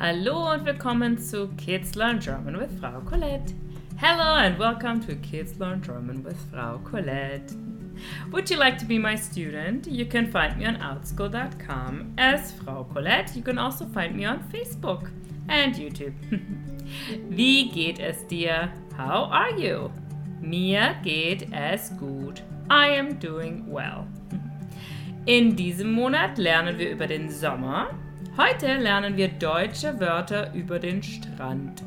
Hallo und willkommen zu Kids Learn German with Frau Colette. Hello and welcome to Kids Learn German with Frau Colette. Would you like to be my student? You can find me on outschool.com as Frau Colette. You can also find me on Facebook and YouTube. Wie geht es dir? How are you? Mir geht es gut. I am doing well. In diesem Monat lernen wir über den Sommer Heute lernen wir deutsche Wörter über den Strand.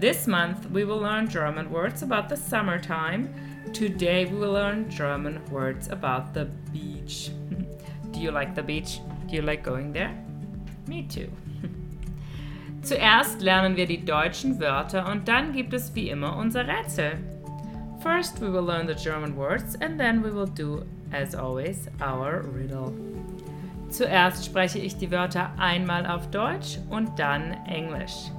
This month we will learn German words about the summertime. Today we will learn German words about the beach. Do you like the beach? Do you like going there? Me too. Zuerst lernen wir die deutschen Wörter und dann gibt es wie immer unser Rätsel. First we will learn the German words and then we will do, as always, our riddle. Zuerst spreche ich die Wörter einmal auf Deutsch und dann Englisch.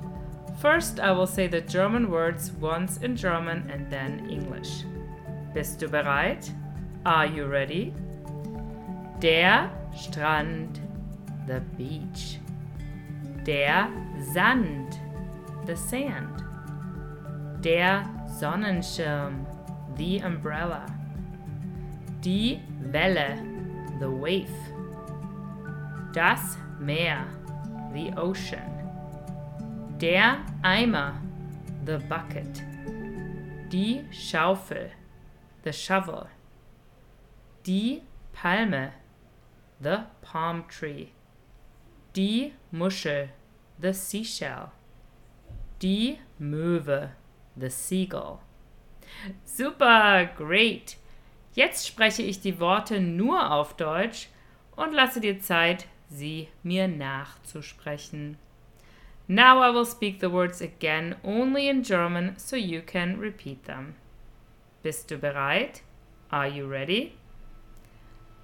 First, I will say the German words once in German and then English. Bist du bereit? Are you ready? Der Strand, the beach. Der Sand, the sand. Der Sonnenschirm, the umbrella. Die Welle, the wave. Das Meer, the ocean. Der Eimer, the bucket. Die Schaufel, the shovel. Die Palme, the palm tree. Die Muschel, the seashell. Die Möwe, the seagull. Super, great. Jetzt spreche ich die Worte nur auf Deutsch und lasse dir Zeit, sie mir nachzusprechen. Now I will speak the words again only in German so you can repeat them. Bist du bereit? Are you ready?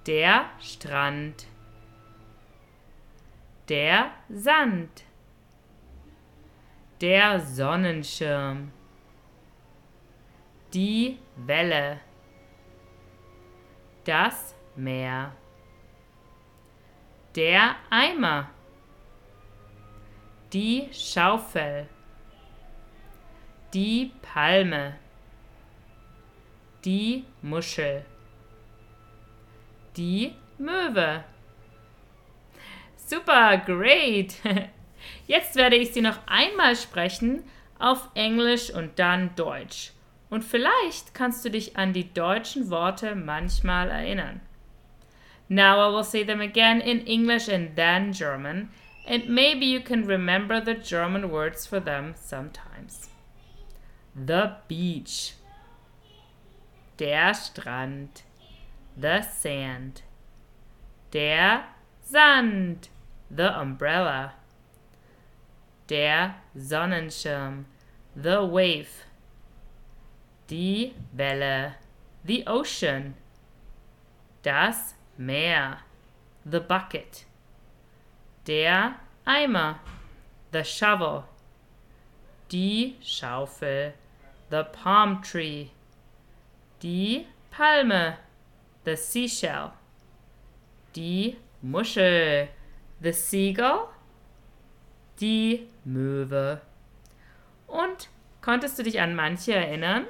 Der Strand. Der Sand. Der Sonnenschirm. Die Welle. Das Meer. Der Eimer. Die Schaufel. Die Palme. Die Muschel. Die Möwe. Super, great. Jetzt werde ich sie noch einmal sprechen auf Englisch und dann Deutsch. Und vielleicht kannst du dich an die deutschen Worte manchmal erinnern. Now I will say them again in English and then German, and maybe you can remember the German words for them sometimes. The beach, der Strand, the sand, der Sand, the umbrella, der Sonnenschirm, the wave, die Welle, the ocean, das Meer, the bucket. Der Eimer, the shovel. Die Schaufel, the palm tree. Die Palme, the seashell. Die Muschel, the seagull. Die Möwe. Und konntest du dich an manche erinnern?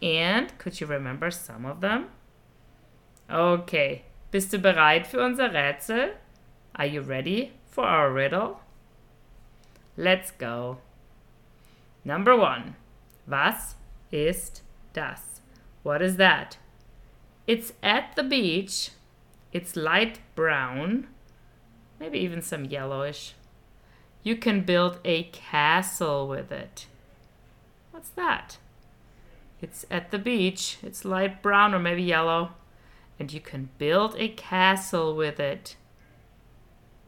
And could you remember some of them? Okay, Bist du bereit für unser Rätsel? Are you ready for our riddle? Let's go. Number one. Was ist das? What is that? It's at the beach. It's light brown, maybe even some yellowish. You can build a castle with it. What's that? It's at the beach. It's light brown or maybe yellow and you can build a castle with it.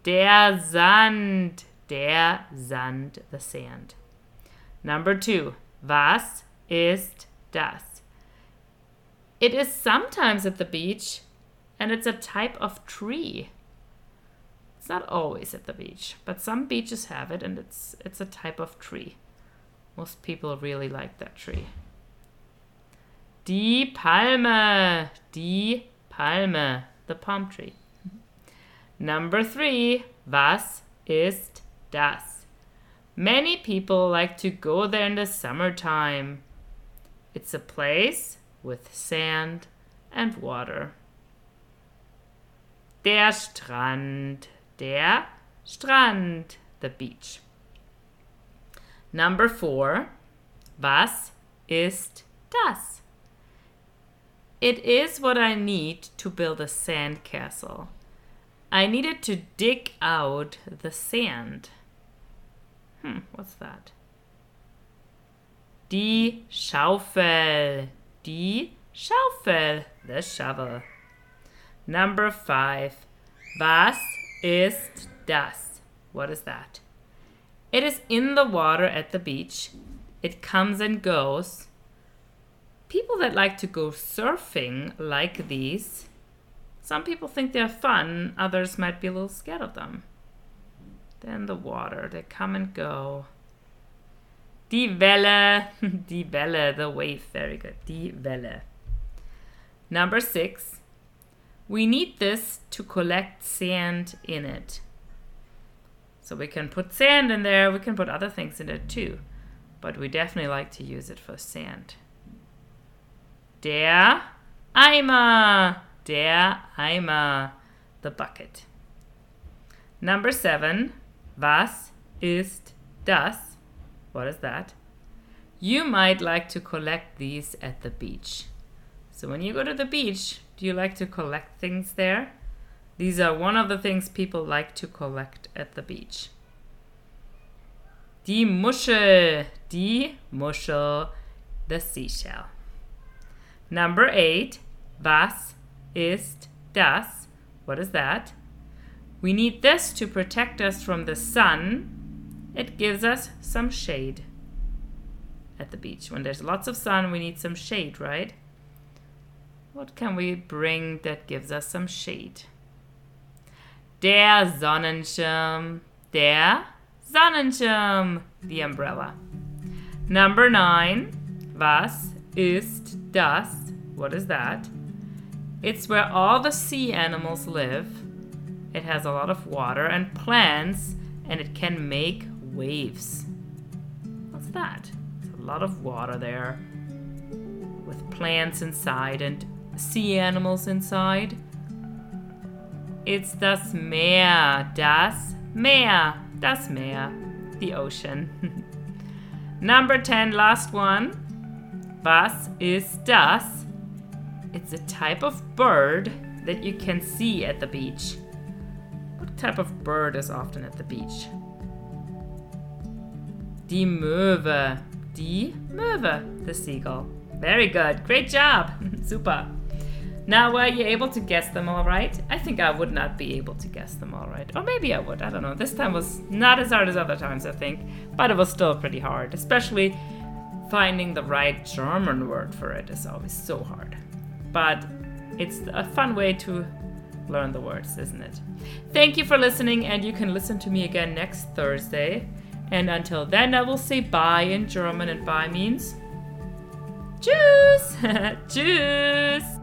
Der Sand, der Sand, the sand. Number two, was ist das? It is sometimes at the beach, and it's a type of tree. It's not always at the beach, but some beaches have it, and it's it's a type of tree. Most people really like that tree. Die Palme, die Palme, the palm tree. Number three, was ist das? Many people like to go there in the summertime. It's a place with sand and water. Der Strand. Der Strand. The beach. Number four. Was ist das? It is what I need to build a sand castle. I needed to dig out the sand. Hmm, what's that? Die Schaufel. Die Schaufel. The shovel. Number five. Was ist das? What is that? It is in the water at the beach. It comes and goes. People that like to go surfing like these. Some people think they're fun, others might be a little scared of them. Then the water, they come and go. Die Welle, die Welle, the wave, very good. Die Welle. Number six, we need this to collect sand in it. So we can put sand in there, we can put other things in it too, but we definitely like to use it for sand. Der Eimer, der Eimer, the bucket. Number seven, Was ist das? What is that? You might like to collect these at the beach. So when you go to the beach, do you like to collect things there? These are one of the things people like to collect at the beach. Die Muschel, die Muschel, the seashell. Number eight, was ist das? What is that? We need this to protect us from the sun. It gives us some shade at the beach. When there's lots of sun, we need some shade, right? What can we bring that gives us some shade? Der Sonnenschirm. Der Sonnenschirm. The umbrella. Number nine. Was ist das? What is that? It's where all the sea animals live. It has a lot of water and plants, and it can make waves. What's that? It's a lot of water there with plants inside and sea animals inside. It's das Meer, das Meer, das Meer, the ocean. Number 10, last one. Was ist das? It's a type of bird that you can see at the beach What type of bird is often at the beach? Die Möwe. Die Möwe, the seagull. Very good. Great job. Super. Now, were you able to guess them all right? I think I would not be able to guess them all right. Or maybe I would. I don't know. This time was not as hard as other times, I think. But it was still pretty hard. Especially finding the right German word for it is always so hard. But it's a fun way to learn the words, isn't it? Thank you for listening, and you can listen to me again next Thursday. And until then, I will say bye in German, and bye means Tschüss! Tschüss!